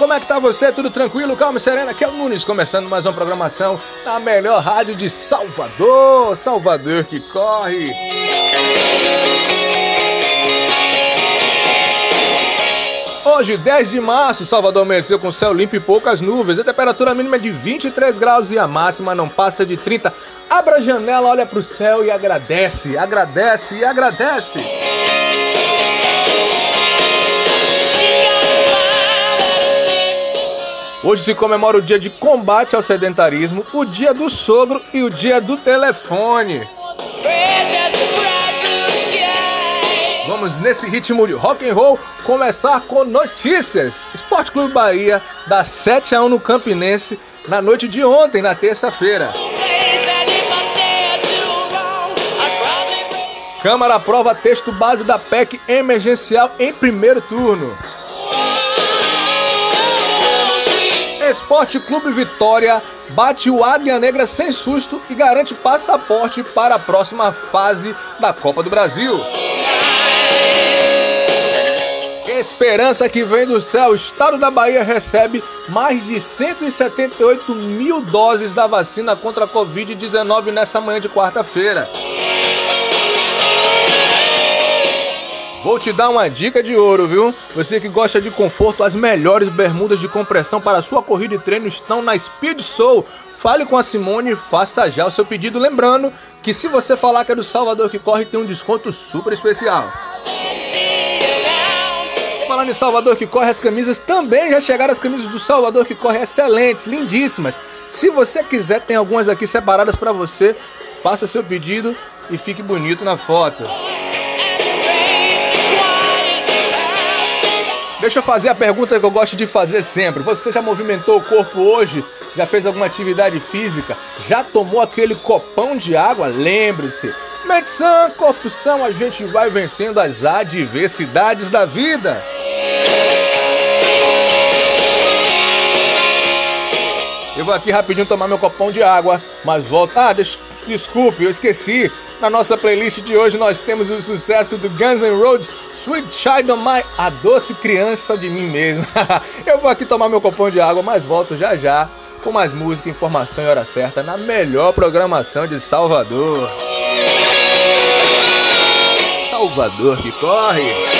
como é que tá você? Tudo tranquilo? Calma e serena? Aqui é o Nunes, começando mais uma programação na melhor rádio de Salvador. Salvador que corre. Hoje, 10 de março, Salvador amanheceu com céu limpo e poucas nuvens. A temperatura mínima é de 23 graus e a máxima não passa de 30. Abra a janela, olha pro céu e agradece, agradece e agradece. Hoje se comemora o dia de combate ao sedentarismo, o dia do sogro e o dia do telefone. Vamos nesse ritmo de rock and roll começar com notícias. Esporte Clube Bahia dá 7 a 1 no Campinense na noite de ontem, na terça-feira. Câmara aprova texto base da PEC emergencial em primeiro turno. Esporte Clube Vitória bate o Águia Negra sem susto e garante passaporte para a próxima fase da Copa do Brasil. Esperança que vem do céu, o estado da Bahia recebe mais de 178 mil doses da vacina contra a Covid-19 nessa manhã de quarta-feira. Vou te dar uma dica de ouro, viu? Você que gosta de conforto, as melhores bermudas de compressão para sua corrida e treino estão na Speed Soul. Fale com a Simone e faça já o seu pedido. Lembrando que se você falar que é do Salvador que corre, tem um desconto super especial. Falando em Salvador que corre, as camisas também já chegaram. As camisas do Salvador que corre excelentes, lindíssimas. Se você quiser, tem algumas aqui separadas para você. Faça seu pedido e fique bonito na foto. Deixa eu fazer a pergunta que eu gosto de fazer sempre. Você já movimentou o corpo hoje? Já fez alguma atividade física? Já tomou aquele copão de água? Lembre-se, Medicine, corpo são, a gente vai vencendo as adversidades da vida. Eu vou aqui rapidinho tomar meu copão de água, mas volto. Ah, des desculpe, eu esqueci. Na nossa playlist de hoje nós temos o sucesso do Guns N' Roses, Sweet Child of My, a doce criança de mim mesmo. eu vou aqui tomar meu copão de água, mas volto já já com mais música, informação e hora certa na melhor programação de Salvador. Salvador que corre.